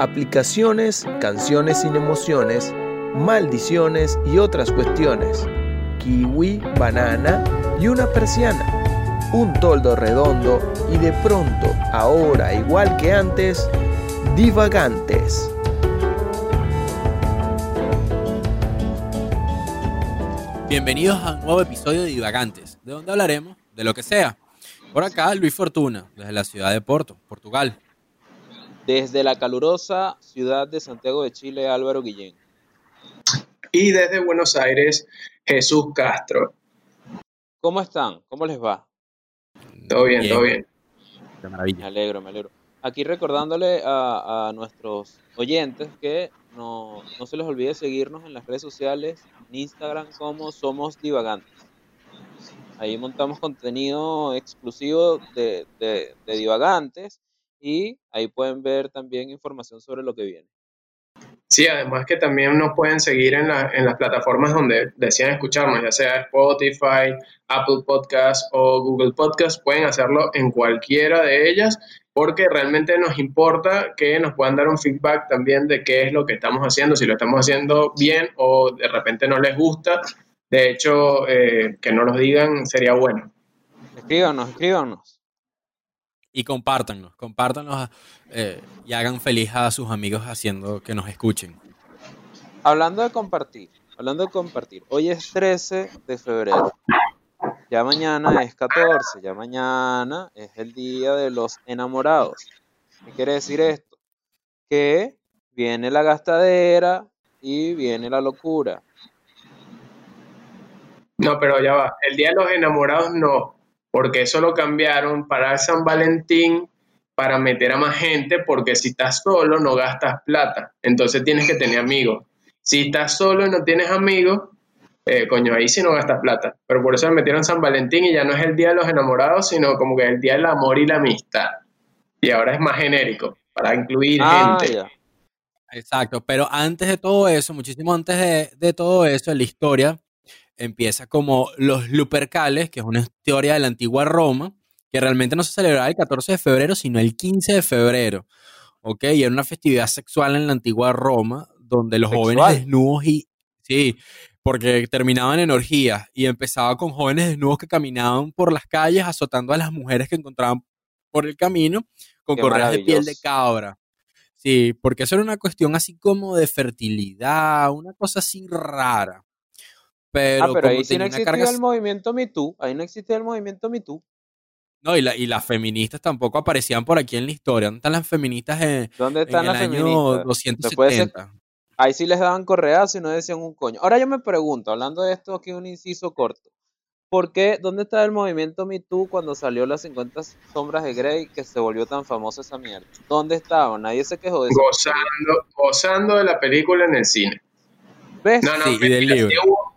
aplicaciones, canciones sin emociones, maldiciones y otras cuestiones, kiwi, banana y una persiana, un toldo redondo y de pronto, ahora igual que antes, divagantes. Bienvenidos a un nuevo episodio de Divagantes, de donde hablaremos de lo que sea. Por acá, Luis Fortuna, desde la ciudad de Porto, Portugal. Desde la calurosa ciudad de Santiago de Chile, Álvaro Guillén. Y desde Buenos Aires, Jesús Castro. ¿Cómo están? ¿Cómo les va? Todo bien, todo bien. De maravilla. Me alegro, me alegro. Aquí recordándole a, a nuestros oyentes que no, no se les olvide seguirnos en las redes sociales, en Instagram como Somos Divagantes. Ahí montamos contenido exclusivo de, de, de Divagantes y ahí pueden ver también información sobre lo que viene. Sí, además que también nos pueden seguir en, la- en las plataformas donde desean escucharnos, ya sea Spotify, Apple Podcasts o Google Podcasts. Pueden hacerlo en cualquiera de ellas porque realmente nos importa que nos puedan dar un feedback también de qué es lo que estamos haciendo, si lo estamos haciendo bien o de repente no les gusta. De hecho, eh, que no nos digan sería bueno. Escríbanos, escríbanos. Y compártanlos, compártanlos eh, y hagan feliz a sus amigos haciendo que nos escuchen. Hablando de compartir, hablando de compartir, hoy es 13 de febrero. Ya mañana es 14, ya mañana es el día de los enamorados. ¿Qué quiere decir esto? Que viene la gastadera y viene la locura. No, pero ya va. El Día de los Enamorados no, porque eso lo cambiaron para San Valentín para meter a más gente, porque si estás solo no gastas plata, entonces tienes que tener amigos. Si estás solo y no tienes amigos, eh, coño, ahí sí no gastas plata. Pero por eso le metieron San Valentín y ya no es el Día de los Enamorados, sino como que el Día del Amor y la Amistad. Y ahora es más genérico, para incluir Ah, gente. ya. Exacto, pero antes de todo eso, muchísimo antes de, de todo eso, la historia empieza como los Lupercales, que es una historia de la antigua Roma, que realmente no se celebraba el 14 de febrero, sino el 15 de febrero. ¿Ok? Y era una festividad sexual en la antigua Roma, donde los jóvenes desnudos y. Sí, porque terminaban en orgías y empezaba con jóvenes desnudos que caminaban por las calles azotando a las mujeres que encontraban por el camino con Qué correas de piel de cabra. Sí, porque eso era una cuestión así como de fertilidad, una cosa así rara. Pero, Ah, pero como ahí sí no existía carga... el movimiento Me Too. Ahí no existía el movimiento Me Too. No, y, la- y las feministas tampoco aparecían por aquí en la historia. ¿Dónde están las feministas en, ¿Dónde en están el las año feministas? Después de ese- 270? Ahí sí les daban correas y no decían un coño. Ahora yo me pregunto, hablando de esto, aquí un inciso corto. ¿Por qué? ¿Dónde está el movimiento Me Too cuando salió las 50 sombras de Grey que se volvió tan famosa esa mierda? ¿Dónde estaban? Nadie se quejó de eso. Gozando, gozando de la película en el cine. ¿Ves? No, no, Sí, y del libro. sí hubo-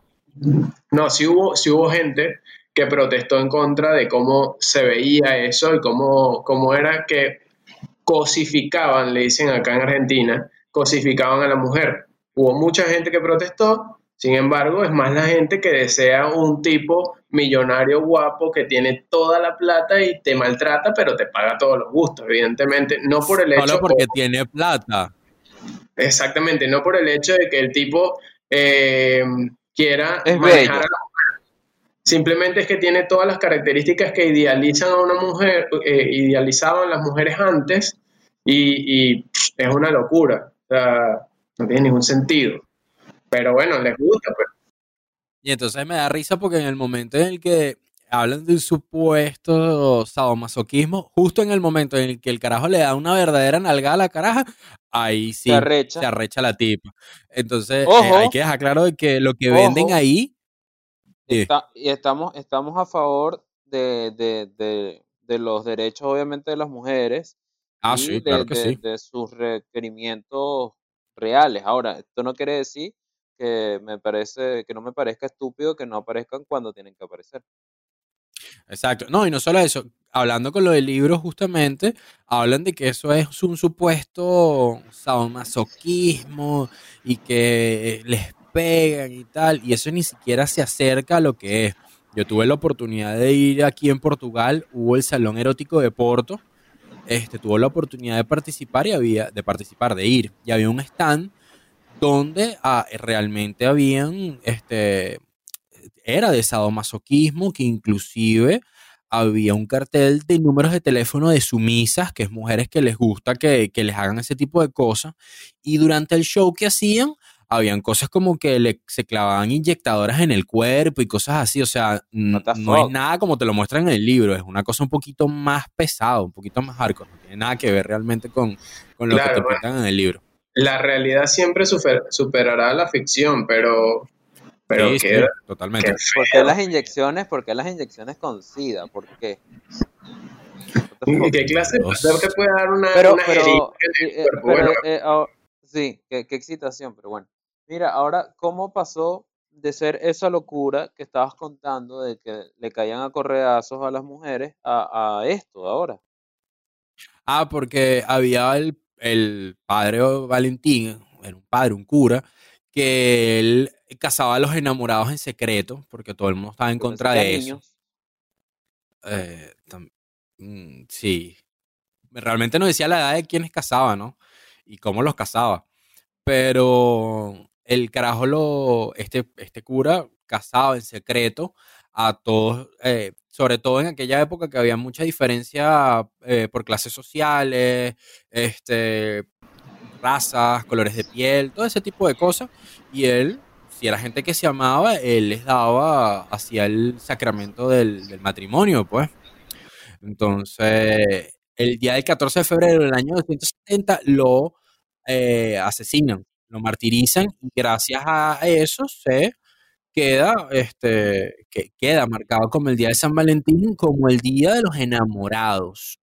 no, sí hubo, sí hubo gente que protestó en contra de cómo se veía eso y cómo, cómo era que cosificaban, le dicen acá en Argentina, cosificaban a la mujer. Hubo mucha gente que protestó, sin embargo, es más la gente que desea un tipo millonario guapo que tiene toda la plata y te maltrata, pero te paga todos los gustos, evidentemente. No por el hecho Solo porque tiene plata. Exactamente, no por el hecho de que el tipo eh, quiera Es manejar bello. a la mujer. Simplemente es que tiene todas las características que idealizan a una mujer, eh, idealizaban las mujeres antes, y, y, es una locura. O sea, no tiene ningún sentido. Pero bueno, les gusta, pues. Y entonces me da risa porque en el momento en el que hablan de un supuesto sadomasoquismo, justo en el momento en el que el carajo le da una verdadera nalgada a la caraja, ahí sí Se arrecha. se arrecha la tipa. Entonces, eh, hay que dejar claro de que lo que venden ahí, sí, Está- y estamos, estamos a favor de, de, de, de los derechos, obviamente, de las mujeres ah, y sí, claro que sí. de sus requerimientos reales. Ahora, esto no quiere decir que me parece, que no me parezca estúpido que no aparezcan cuando tienen que aparecer. Exacto. No, y no solo eso, hablando con lo del libro justamente, hablan de que eso es un supuesto sadomasoquismo y que les pegan y tal, y eso ni siquiera se acerca a lo que es. Yo tuve la oportunidad de ir aquí en Portugal, hubo el Salón Erótico de Porto, este, tuvo la oportunidad de participar y había, de participar, de ir. Y había un stand donde ah, realmente habían, este, era de sadomasoquismo, que inclusive había un cartel de números de teléfono de sumisas, que es mujeres que les gusta que, que les hagan ese tipo de cosas. Y durante el show que hacían, habían cosas como que le, se clavaban inyectadoras en el cuerpo y cosas así. O sea, no es nada como te lo muestran en el libro. Es una cosa un poquito más pesada, un poquito más hardcore. No tiene nada que ver realmente con, con lo que te cuentan en el libro. La realidad siempre superará la ficción, pero... Pero totalmente. ¿Por qué las inyecciones? ¿Por qué las inyecciones con SIDA? ¿Por qué? ¿Qué clase de te puede dar una, pero, pero, eh, eh, oh, sí, qué, qué excitación, pero bueno. Mira, ahora, ¿cómo pasó de ser esa locura que estabas contando de que le caían a correazos a las mujeres a, esto ahora? Ah, porque había el, padre Valentín, era un padre, un cura, que él casaba a los enamorados en secreto, porque todo el mundo estaba en contra de eso. Eh, mm, sí. Realmente no decía la edad de quienes casaba, ¿no? Y cómo los casaba. Pero el carajo lo, este, este cura casaba en secreto a todos, eh, sobre todo en aquella época que había mucha diferencia eh, por clases sociales, este, razas, colores de piel, todo ese tipo de cosas. Y él, si era gente que se amaba, él les daba hacia el sacramento del, matrimonio, pues. Entonces, el día del 14 de febrero del año 270 lo eh, asesinan lo martirizan y gracias a eso se queda, este, que queda marcado como el día de San Valentín, como el día de los enamorados.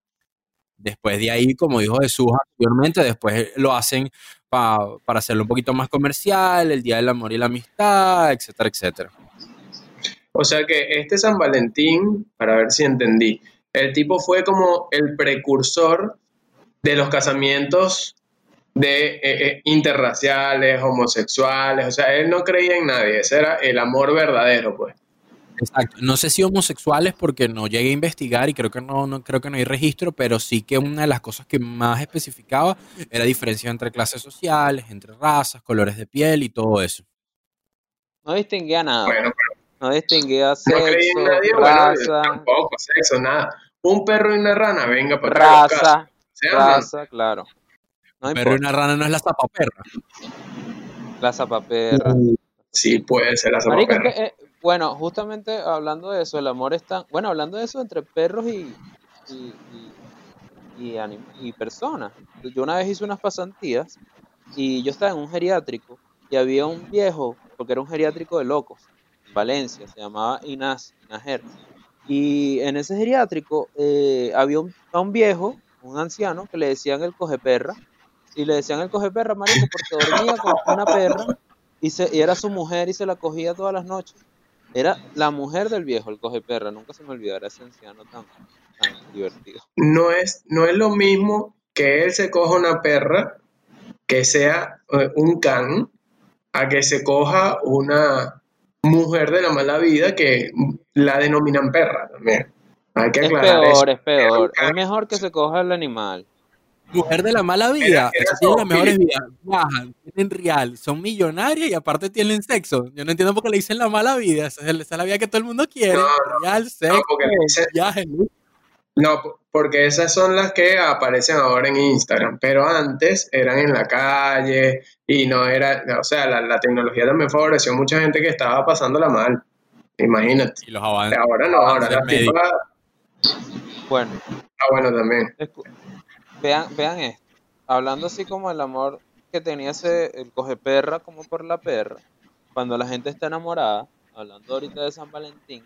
Después de ahí, como dijo Jesús anteriormente, después lo hacen para hacerlo un poquito más comercial, el Día del Amor y la Amistad, etcétera, etcétera. O sea que este San Valentín, para ver si entendí, el tipo fue como el precursor de los casamientos de eh, eh, interraciales, homosexuales, o sea, él no creía en nadie, ese era el amor verdadero, pues. Exacto. No sé si homosexuales porque no llegué a investigar y creo que no, no, creo que no hay registro, pero sí que una de las cosas que más especificaba era diferencia entre clases sociales, entre razas, colores de piel y todo eso. No distinguía nada. no distinguía sexo, no nadie, raza. tampoco sexo, nada. Un perro y una rana, venga para Raza, raza, claro. Pero una rana no es la zapaperra. La zapaperra. Sí, puede ser la zapaperra. Eh, bueno, justamente hablando de eso, el amor está. Bueno, hablando de eso entre perros y, y, y, y, personas. Yo una vez hice unas pasantías y yo estaba en un geriátrico y había un viejo, porque era un geriátrico de locos, en Valencia, se llamaba Inás, Inajer. Y en ese geriátrico eh, había un, un viejo, un anciano, que le decían el coge perra y le decían el coge perra, marico, porque dormía con una perra y, se, y era su mujer y se la cogía todas las noches. Era la mujer del viejo, el coge perra. Nunca se me olvidará ese anciano tan, divertido. No es, no es lo mismo que él se coja una perra, que sea eh, un can, a que se coja una mujer de la mala vida que la denominan perra también. Hay que es peor, es peor. Es mejor que se coja el animal mujer de la mala vida. Esas tienen las mejores vidas. Bajan, tienen real, son millonarias y aparte tienen sexo. Yo no entiendo por qué le dicen la mala vida. Esa es, la vida que todo el mundo quiere. real, sexo, no, porque viaje, ¿no? porque esas son las que aparecen ahora en Instagram, pero antes eran en la calle y no era, o sea, la, tecnología también favoreció a mucha gente que estaba pasándola mal. Imagínate. Y los avances. Ahora no, ahora la Bueno. Ah, bueno, también. Vean, vean esto. Hablando así como el amor que tenía ese, el coge perra como por la perra, cuando la gente está enamorada, hablando ahorita de San Valentín,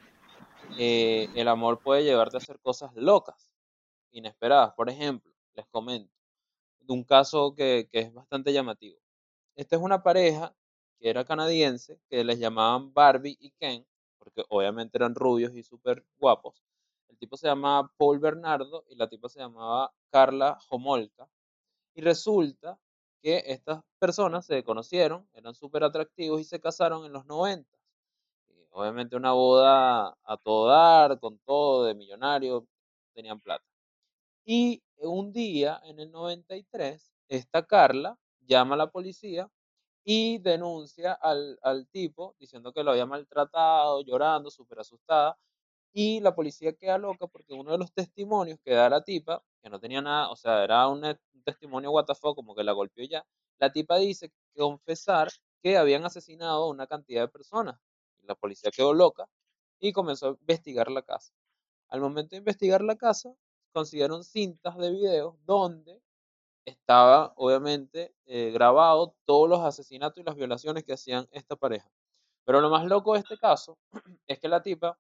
eh, el amor puede llevarte a hacer cosas locas, inesperadas. Por ejemplo, les comento un caso que, que es bastante llamativo. Esta es una pareja que era canadiense, que les llamaban Barbie y Ken, porque obviamente eran rubios y súper guapos. Tipo se llamaba Paul Bernardo y la tipa se llamaba Carla Homolka. Y resulta que estas personas se conocieron, eran súper atractivos y se casaron en los 90. obviamente una boda a todo dar, con todo, de millonario, tenían plata. Y un día, en el 93, esta Carla llama a la policía y denuncia al, al tipo diciendo que lo había maltratado, llorando, súper asustada. Y la policía queda loca porque uno de los testimonios que da la tipa, que no tenía nada, o sea, era un, testimonio WTF, como que la golpeó ya, la tipa dice que confesar que habían asesinado a una cantidad de personas. La policía quedó loca y comenzó a investigar la casa. Al momento de investigar la casa, consiguieron cintas de video donde estaba obviamente eh, grabado todos los asesinatos y las violaciones que hacían esta pareja. Pero lo más loco de este caso es que la tipa,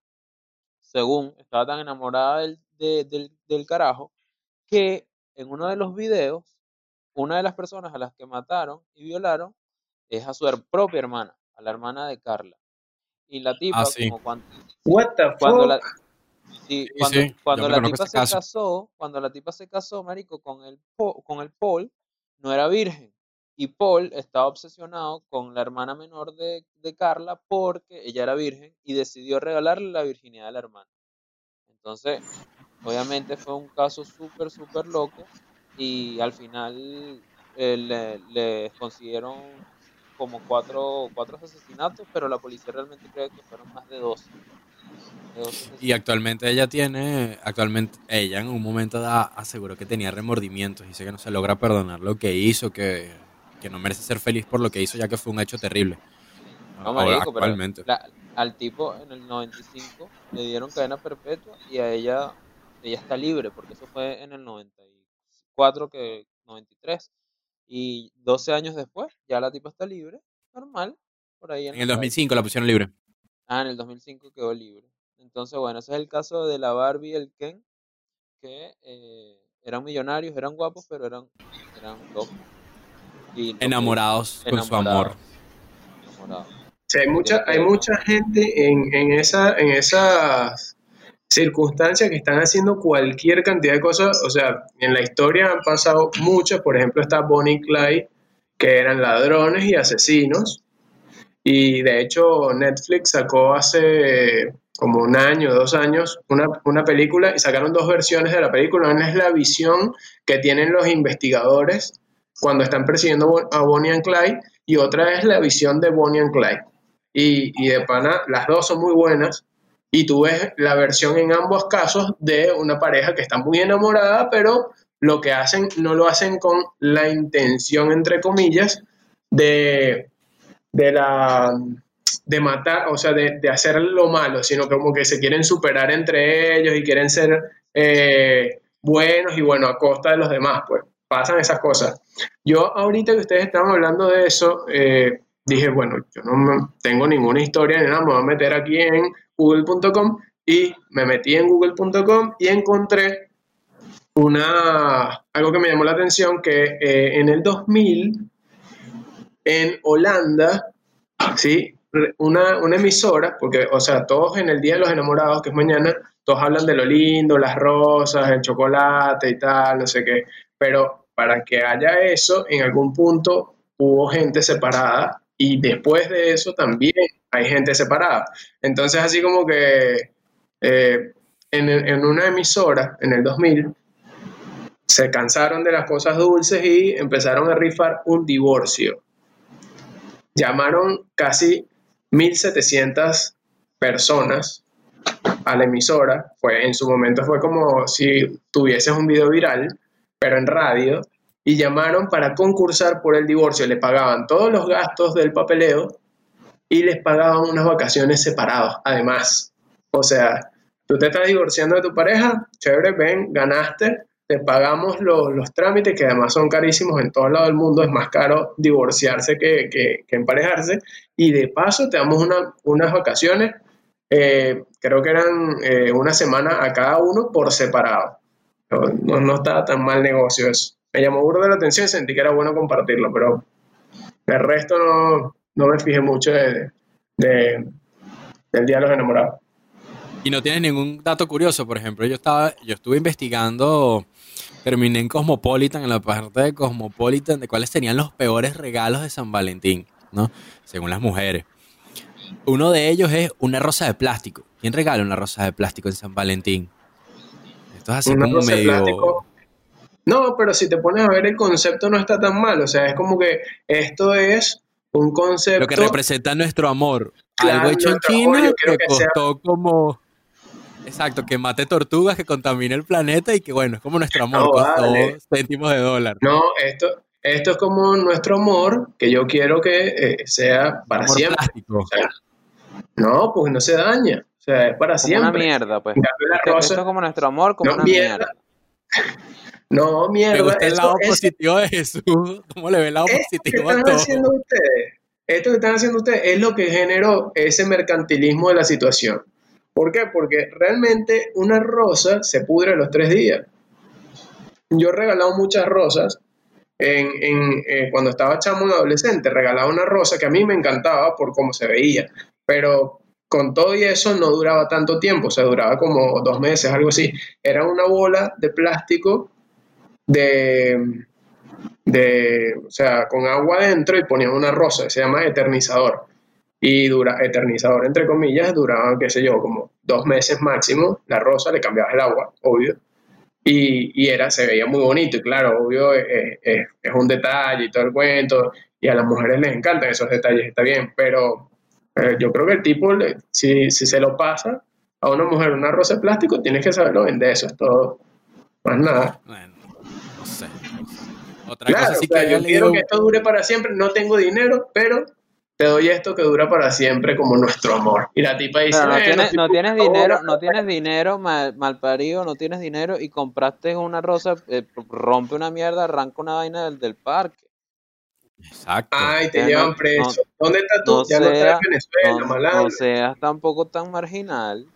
según estaba tan enamorada del, del carajo, que en uno de los videos, una de las personas a las que mataron y violaron es a su propia hermana, a la hermana de Carla. Y la tipa, Ah, sí. como cuando, What the cuando la, fuck? sí, Sí, cuando, sí, cuando la tipa se caso. casó, cuando la tipa se casó, marico, con el, Po- con el Paul, no era virgen. Y Paul estaba obsesionado con la hermana menor de, de Carla porque ella era virgen y decidió regalarle la virginidad a la hermana. Entonces, obviamente fue un caso súper, súper loco y al final eh, le, le consiguieron como cuatro, cuatro asesinatos, pero la policía realmente cree que fueron más de 12. de 12 Y actualmente ella tiene, actualmente ella en un momento da- aseguró que tenía remordimientos, dice que no se logra perdonar lo que hizo, que, que no merece ser feliz por lo que hizo ya que fue un hecho terrible. No, marico, pero actualmente. la- al tipo en el 95 le dieron cadena perpetua y a ella, ella está libre, porque eso fue en el 94, que 93. Y 12 años después, ya la tipa está libre, normal, por ahí en En el la calle. 2005 la pusieron libre. Ah, en el 2005 quedó libre. Entonces, bueno, ese es el caso de la Barbie y el Ken, que eh, eran millonarios, eran guapos, pero eran, eran locos. Y Enamorados con su amor. Sí, hay mucha, hay mucha gente en, en, esa, en esas circunstancias que están haciendo cualquier cantidad de cosas. O sea, en la historia han pasado muchas. Por ejemplo, está Bonnie y Clyde, que eran ladrones y asesinos. Y de hecho, Netflix sacó hace como un año, dos años, una, una película y sacaron dos versiones de la película. Una es la visión que tienen los investigadores cuando están persiguiendo a Bonnie and Clyde y otra es la visión de Bonnie and Clyde. Y, y de pana, las dos son muy buenas. Y tú ves la versión en ambos casos de una pareja que está muy enamorada, pero lo que hacen no lo hacen con la intención, entre comillas, de, de la de matar, o sea, de, de hacer lo malo, sino como que se quieren superar entre ellos y quieren ser eh, buenos y bueno, a costa de los demás, pues pasan esas cosas. Yo ahorita que ustedes estaban hablando de eso, eh, dije, bueno, yo no tengo ninguna historia nada, me voy a meter aquí en google.com y me metí en google.com y encontré una, algo que me llamó la atención, que eh, en el 2000, en Holanda, ¿sí? Una, una emisora, porque, o sea, todos en el Día de los Enamorados, que es mañana, todos hablan de lo lindo, las rosas, el chocolate y tal, no sé qué, pero para que haya eso, en algún punto hubo gente separada y después de eso también hay gente separada. Entonces, así como que eh, en, una emisora, en el 2000, se cansaron de las cosas dulces y empezaron a rifar un divorcio. Llamaron casi 1.700 personas a la emisora. Fue, en su momento fue como si tuvieses un video viral, pero en radio. Y llamaron para concursar por el divorcio. Le pagaban todos los gastos del papeleo y les pagaban unas vacaciones separadas, además. O sea, tú te estás divorciando de tu pareja, chévere, ven, ganaste, te pagamos los, los trámites, que además son carísimos en todo lado del mundo, es más caro divorciarse que, que, que emparejarse, y de paso te damos una, unas vacaciones, eh, creo que eran eh, una semana a cada uno por separado. No, estaba tan mal negocio eso. Me llamó burda la atención y sentí que era bueno compartirlo, pero el resto no, no me fijé mucho de, de- del Día de los Enamorados. Y no tienes ningún dato curioso, por ejemplo, yo estaba, yo estuve investigando, terminé en Cosmopolitan, en la parte de Cosmopolitan, de cuáles serían los peores regalos de San Valentín, ¿no? Según las mujeres. Uno de ellos es una rosa de plástico. ¿Quién regala una rosa de plástico en San Valentín? Esto es así Una como medio... No, pero si te pones a ver el concepto no está tan mal, o sea, es como que esto es un concepto... Lo que representa nuestro amor. Claro, Algo hecho en China que sea- costó como... Exacto, que mate tortugas, que contamine el planeta y que bueno, es como nuestro amor, No, costó vale. céntimos de dólar. No, esto, esto es como nuestro amor, que yo quiero que eh, sea para Amor siempre. plástico. O sea, no, pues no se daña. O sea, es para Como una siempre. mierda, pues. Esto, es como nuestro amor, como no, una mierda. mierda. no, Me mierda. gusta el lado eso- positivo de Jesús. ¿Cómo le ve el lado esto que a están todo? haciendo ustedes, esto que están haciendo ustedes es lo que generó ese mercantilismo de la situación. ¿Por qué? Porque realmente una rosa se pudre a los tres días. Yo he regalado muchas rosas en, en, eh, cuando estaba chamo y adolescente, regalaba una rosa que a mí me encantaba por cómo se veía, pero con todo y eso no duraba tanto tiempo, o sea, duraba como dos meses, algo así. Era una bola de plástico de, de, o sea, con agua adentro y ponían una rosa, se llama eternizador. Y dura, eternizador, entre comillas, duraba, qué sé yo, como dos meses máximo. La rosa le cambiabas el agua, obvio. Y, y era, se veía muy bonito, y claro, obvio, es, es- es un detalle y todo el cuento. Y a las mujeres les encantan esos detalles, está bien, pero eh, yo creo que el tipo, le- si, si se lo pasa a una mujer una rosa de plástico, tienes que saberlo vender, eso es todo. Más nada. Bueno, no sé. Otra Claro, cosa sí o sea, que había yo quiero que esto dure para siempre, no tengo dinero, pero te doy esto que dura para siempre como nuestro amor. Y la tipa dice, no "Bueno, tienes, no tienes dinero, no tienes dinero, mal, malparido, no tienes dinero y compraste una rosa, eh, rompe una mierda, arranca una vaina del, del parque. Exacto. Ay, te Ya llevan no- preso. ¿Dónde estás tú? no ya no estás sea- en Venezuela, No, malandro. no seas tampoco tan marginal.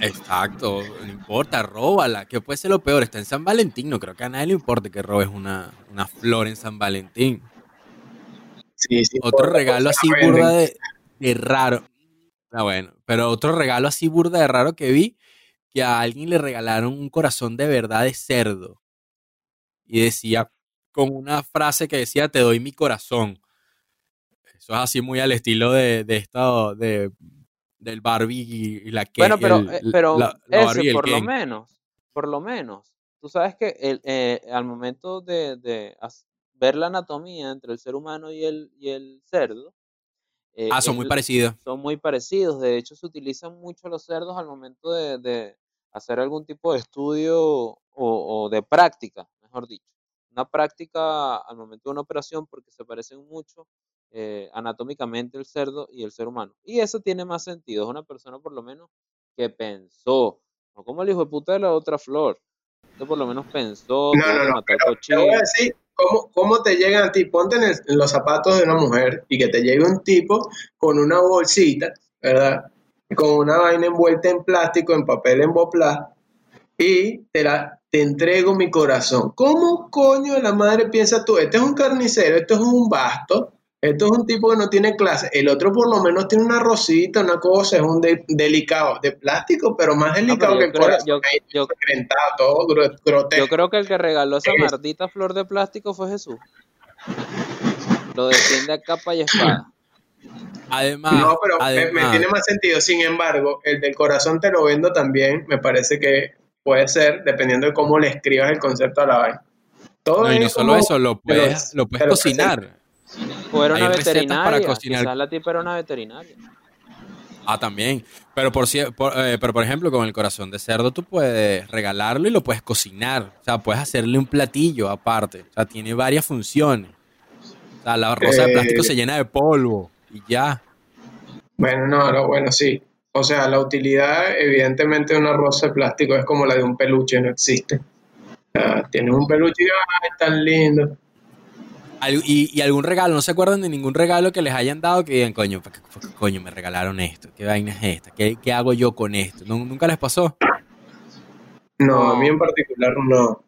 Exacto, no importa, róbala. Que puede ser lo peor, está en San Valentín. No creo que a nadie le importe que robes una, una flor en San Valentín. Sí, sí, Otro por- regalo así venden. burda de, de raro. Ah, bueno, pero otro regalo así burda de raro que vi, que a alguien le regalaron un corazón de verdad de cerdo. Y decía, con una frase que decía, te doy mi corazón. Eso es así muy al estilo de, de esta, de, del Barbie y la que Bueno, pero, el- eh, pero la- la ese, por lo menos, por lo menos, tú sabes que el, eh, al momento de, de ver la anatomía entre el ser humano y el, y el cerdo, eh, Ah, son muy parecidos. son muy parecidos. De hecho, se utilizan mucho los cerdos al momento de, de hacer algún tipo de estudio o, o de práctica, mejor dicho. Una práctica al momento de una operación porque se parecen mucho eh, anatómicamente el cerdo y el ser humano. Y eso tiene más sentido. Es una persona por lo menos que pensó. No como el hijo de puta de la otra flor. Que por lo menos pensó, No, no, no, Te voy a decir cómo, cómo te llegan a ti. Ponte en, el- en los zapatos de una mujer y que te llegue un tipo con una bolsita, ¿verdad? Con una vaina envuelta en plástico, en papel emboplá, y te, la, te entrego mi corazón. ¿Cómo coño de la madre piensas tú? Este es un carnicero, esto es un basto, esto es un tipo que no tiene clase. El otro por lo menos tiene una rosita, una cosa, es un de- delicado, de plástico, pero más No, delicado pero que el creo, corazón. yo, ahí, yo, ensangrentado, todo gro- grotesco. yo creo que el que regaló esa Es- maldita flor de plástico fue Jesús. Lo defiende a capa y espada. Además, No, pero me- tiene más sentido. Sin embargo, el del corazón te lo vendo también. Me parece que puede ser, dependiendo de cómo le escribas el concepto a la vaina. Todo no, y no es solo como- eso, lo puedes, lo- lo puedes te lo cocinar. O era Hay una recetas para veterinaria. cocinar. Quizás la tipa era una veterinaria. Ah, también. Pero por, por, eh, pero por ejemplo, con el corazón de cerdo tú puedes regalarlo y lo puedes cocinar. O sea, puedes hacerle un platillo aparte. O sea, tiene varias funciones. O sea, la rosa de Eh, plástico se llena de polvo y ya. Bueno, no, no, bueno, sí. O sea, la utilidad, evidentemente, de una rosa de plástico es como la de un peluche, no existe. O sea, tienes un peluche y ¡ay, tan lindo! Y, y algún regalo, no se acuerdan de ningún regalo que les hayan dado que digan, coño, ¿por qué, por qué coño me regalaron esto? ¿Qué vaina es esta? ¿Qué, qué hago yo con esto? ¿Nu- ¿Nunca les pasó? No, a mí en particular no. O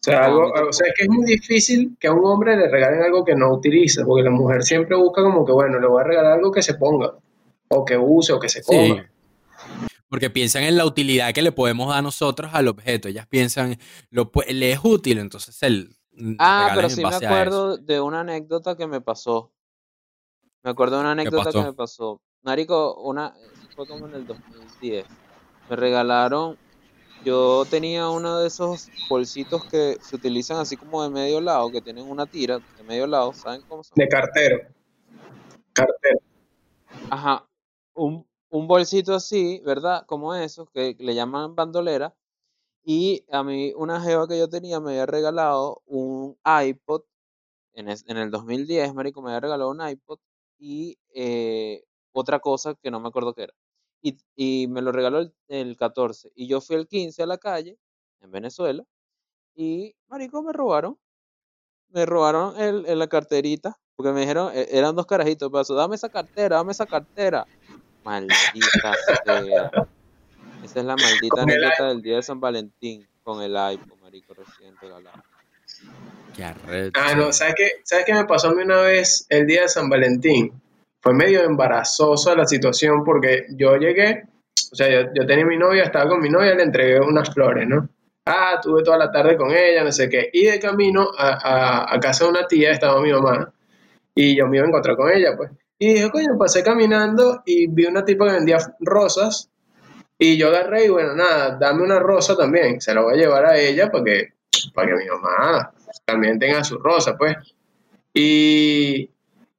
sea, algo, o sea, es que es muy difícil que a un hombre le regalen algo que no utiliza, porque la mujer siempre busca como que, bueno, le voy a regalar algo que se ponga, o que use, o que se Sí. coma. Porque piensan en la utilidad que le podemos dar nosotros al objeto. Ellas piensan, lo, le es útil, entonces el, Ah, regalan pero sí me acuerdo de una anécdota que me pasó. Me acuerdo de una anécdota que me pasó. Marico, una, fue como en el 2010. Me regalaron yo tenía uno de esos bolsitos que se utilizan así como de medio lado, que tienen una tira de medio lado, ¿saben cómo son? De cartero. Cartero. Ajá, un, un bolsito así, ¿verdad? Como esos, que le llaman bandolera. Y a mí, una jeva que yo tenía me había regalado un iPod en, en el 2010, marico, me había regalado un iPod y eh, otra cosa que no me acuerdo qué era. Y, y me lo regaló el, el 14. Y yo fui el 15 a la calle, en Venezuela, y, marico, me robaron. Me robaron el, el- la carterita, porque me dijeron, e- eran dos carajitos, paso, dame esa cartera, dame esa cartera. Maldita sea. Esa es la maldita anécdota del día de San Valentín con el iPod, marico, recién regalado. Qué arrecho. Ah, no, ¿sabes qué? ¿Sabes qué me pasó a mí una vez el día de San Valentín? Fue medio embarazosa la situación porque yo llegué, o sea, yo, yo tenía mi novia, estaba con mi novia, le entregué unas flores, ¿no? Ah, tuve toda la tarde con ella, no sé qué. Y de camino a, a- a casa de una tía estaba mi mamá y yo me iba a encontrar con ella, pues. Y dije, coño, pasé caminando y vi una tipa que vendía rosas y yo agarré y bueno, nada, dame una rosa también, se la voy a llevar a ella para que, para que mi mamá también tenga su rosa, pues. Y,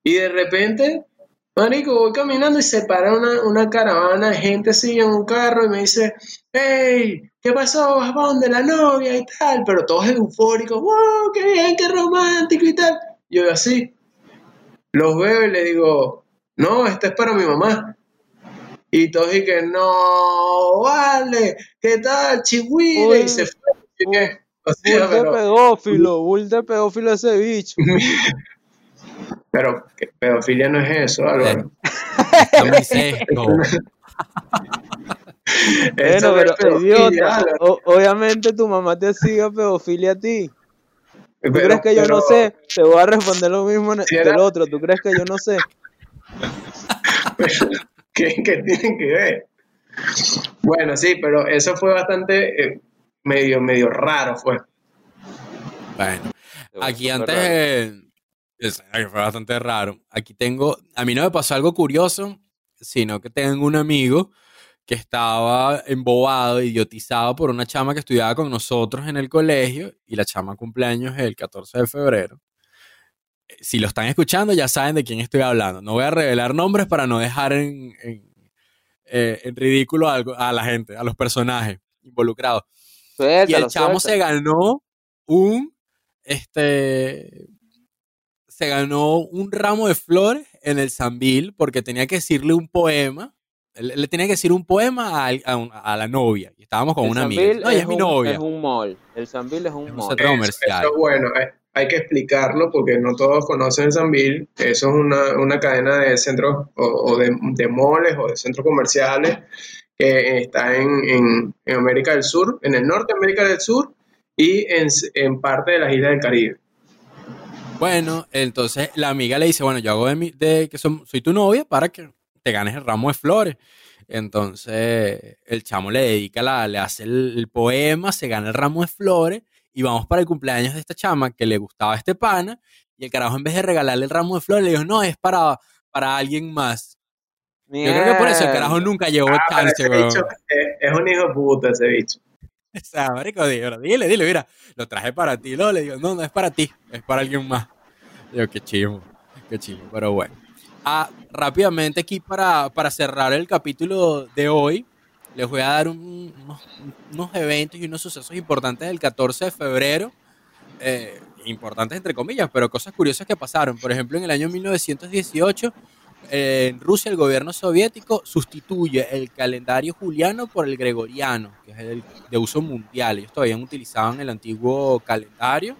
y de repente, marico, voy caminando y se para una, una caravana de gente así en un carro y me dice, hey, ¿qué pasó? ¿Vas para donde la novia y tal? Pero todos eufóricos, wow, qué bien, qué romántico y tal. Yo así, los veo y le digo, no, esta es para mi mamá. Y todos que no, vale, ¿qué tal, chihuire? Uy, Y se fue. Y que, o Bull sea, de pero, pedófilo, bull de pedófilo ese bicho. pero que pedofilia no es eso, Álvaro. Bueno, pero idiota, obviamente tu mamá te hacía pedofilia a ti. ¿Tú Pero- crees que yo pero- no sé? Te voy a responder lo mismo era- del otro. ¿Tú crees que yo no sé? ¿Qué, qué tienen que ver? Bueno, sí, pero eso fue bastante eh, medio, medio raro, fue. Bueno, aquí antes eh, es- fue bastante raro. Aquí tengo, a mí no me pasó algo curioso, sino que tengo un amigo que estaba embobado, idiotizado por una chama que estudiaba con nosotros en el colegio y la chama cumpleaños el 14 de febrero. Eh, Si lo están escuchando ya saben de quién estoy hablando. No voy a revelar nombres para no dejar en, en, eh, en ridículo algo- a la gente, a los personajes involucrados. Y el chamo se ganó un, este, se ganó un ramo de flores en el Sambil porque tenía que decirle un poema. Le tenía que decir un poema a, a un- a la novia. Y estábamos con El una amiga. No, ella es es mi un- novia. Es un mall. El Sambil es un Es un mall. centro Eso, comercial. eso es bueno, hay, hay que explicarlo porque no todos conocen Sanville. Eso es una, una cadena de centros o, o de, de moles o de centros comerciales que está en, en- en América del Sur, en el norte de América del Sur y en, en parte de las islas del Caribe. Bueno, entonces la amiga le dice, bueno, yo hago de, mi- de que soy tu novia para que te ganes el ramo de flores. Entonces el chamo le dedica, la, le hace el, el poema, se gana el ramo de flores y vamos para el cumpleaños de esta chama que le gustaba este pana y el carajo en vez de regalarle el ramo de flores le dijo, no, es para, para alguien más. Yo creo que por eso el carajo nunca llevó Ah, chance, bicho es, un hijo de puta, ese bicho. O sea, marico, dile, dile, dile, mira, lo traje para ti. Luego le digo, no, no es para ti, es para alguien más. Digo, qué chivo, qué chivo, pero bueno. Ah, rápidamente aquí para, para cerrar el capítulo de hoy, les voy a dar un- unos, unos eventos y unos sucesos importantes del 14 de febrero. eh, importantes entre comillas, pero cosas curiosas que pasaron. Por ejemplo, en el año 1918, eh, en Rusia el gobierno soviético sustituye el calendario juliano por el gregoriano, que es el de uso mundial. Ellos todavía utilizaban el antiguo calendario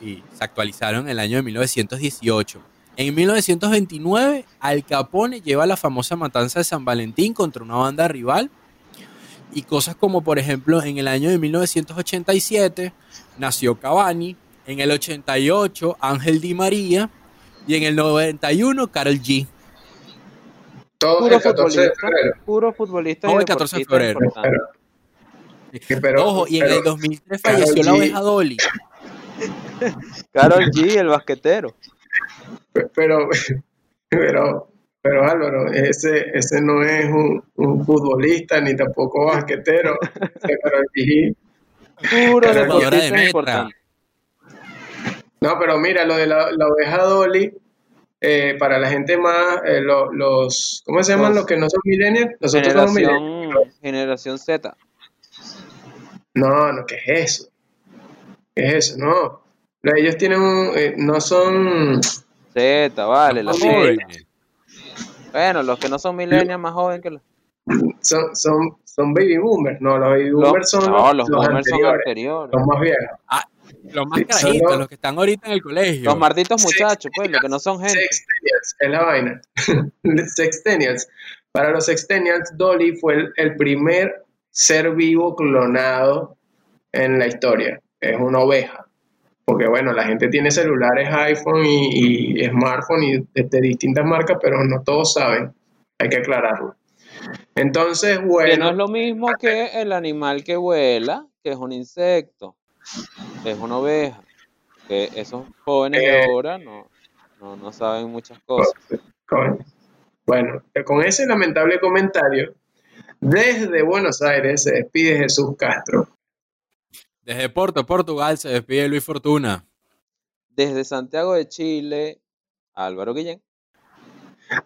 y se actualizaron en el año de 1918. En 1929, Al Capone lleva la famosa matanza de San Valentín contra una banda rival. Y cosas como, por ejemplo, en el año de 1987 nació Cavani, en el 88 Ángel Di María y en el 91 Karol G. Todo Puro el 14 de futbolista. febrero. Puro futbolista. Todo el 14 de febrero. Pero, pero- Ojo, y en pero- el 2003 Karol falleció la oveja Dolly. Karol G, el basquetero. Pero, pero, pero Álvaro, ese, ese no es un, un futbolista ni tampoco basquetero. pero Puro Pero deportista importante. No, pero mira, lo de la, la oveja Dolly, eh, para la gente más, eh, lo- los, ¿cómo se llaman Los- los que no son millennials? Nosotros somos millennials. Generación, generación Z. No, no, ¿qué es eso? ¿Qué es eso? No. Lo- Ellos tienen un, eh, no son, Z, vale, la Z. Bueno, los que no son millennials más jóvenes que los. son, son, son baby boomers. No, los baby los- boomers son no, los, los los boomers son anteriores, anteriores. los más viejos. Los más Sí, carajitos, los- los que están ahorita en el colegio. Los malditos Sí, muchachos, pues, los que no son gente. Sextennials, es la vaina. Sextennials. Para los Sextennials, Dolly fue el, el primer ser vivo clonado en la historia. Es una oveja. Porque bueno, la gente tiene celulares iPhone y, y smartphone y de, de distintas marcas, pero no todos saben. Hay que aclararlo. Entonces, Que bueno, no es lo mismo que el animal que vuela, que es un insecto, que es una oveja. Que esos jóvenes de Eh. ahora no, no, no saben muchas cosas. Bueno, con ese lamentable comentario, desde Buenos Aires se despide Jesús Castro. Desde Porto, Portugal, se despide Luis Fortuna. Desde Santiago de Chile, Álvaro Guillén.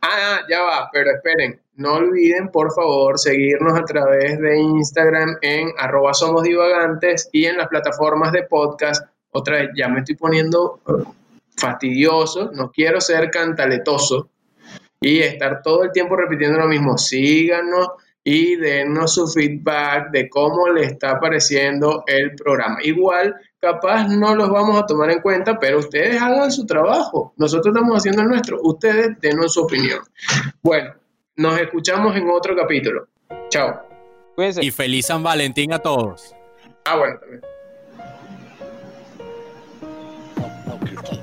Ah, ya va, pero esperen, no olviden por favor seguirnos a través de Instagram en arroba somos divagantes y en las plataformas de podcast. Otra vez, ya me estoy poniendo eh, fastidioso, no quiero ser cantaletoso y estar todo el tiempo repitiendo lo mismo. Síganos y denos su feedback de cómo le está pareciendo el programa. Igual, capaz no los vamos a tomar en cuenta, pero ustedes hagan su trabajo. Nosotros estamos haciendo el nuestro. Ustedes denos su opinión. Bueno, nos escuchamos en otro capítulo. Chao. Y feliz San Valentín a todos. Ah, bueno, también.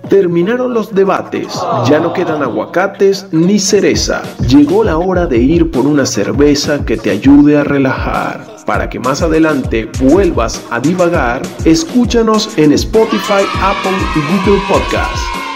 Terminaron los debates, ya no quedan aguacates ni cereza. Llegó la hora de ir por una cerveza que te ayude a relajar. Para que más adelante vuelvas a divagar, escúchanos en Spotify, Apple y Google Podcast.